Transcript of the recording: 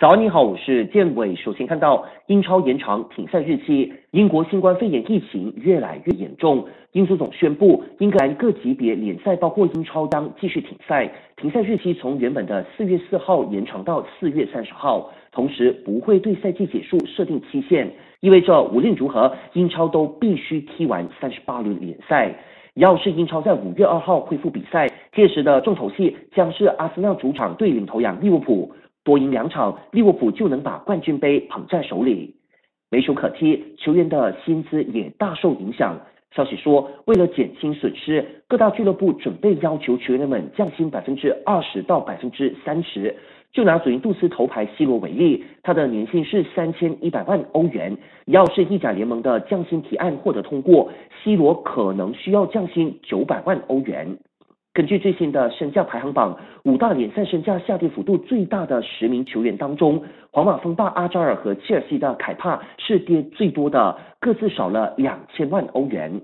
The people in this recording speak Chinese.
早，你好，我是建伟。首先看到英超延长停赛日期，英国新冠肺炎疫情越来越严重，英足总宣布，英格兰各级别联赛包括英超将继续停赛，停赛日期从原本的四月四号延长到四月三十号，同时不会对赛季结束设定期限，意味着无论如何，英超都必须踢完三十八轮联赛。要是英超在五月二号恢复比赛，届时的重头戏将是阿森纳主场对领头羊利物浦。多赢两场，利物浦就能把冠军杯捧在手里。没球可踢，球员的薪资也大受影响。消息说，为了减轻损失，各大俱乐部准备要求球员们降薪百分之二十到百分之三十。就拿祖云杜斯头牌 C 罗为例，他的年薪是三千一百万欧元。要是意甲联盟的降薪提案获得通过，C 罗可能需要降薪九百万欧元。根据最新的身价排行榜，五大联赛身价下跌幅度最大的十名球员当中，皇马锋霸阿扎尔和切尔西的凯帕是跌最多的，各自少了两千万欧元。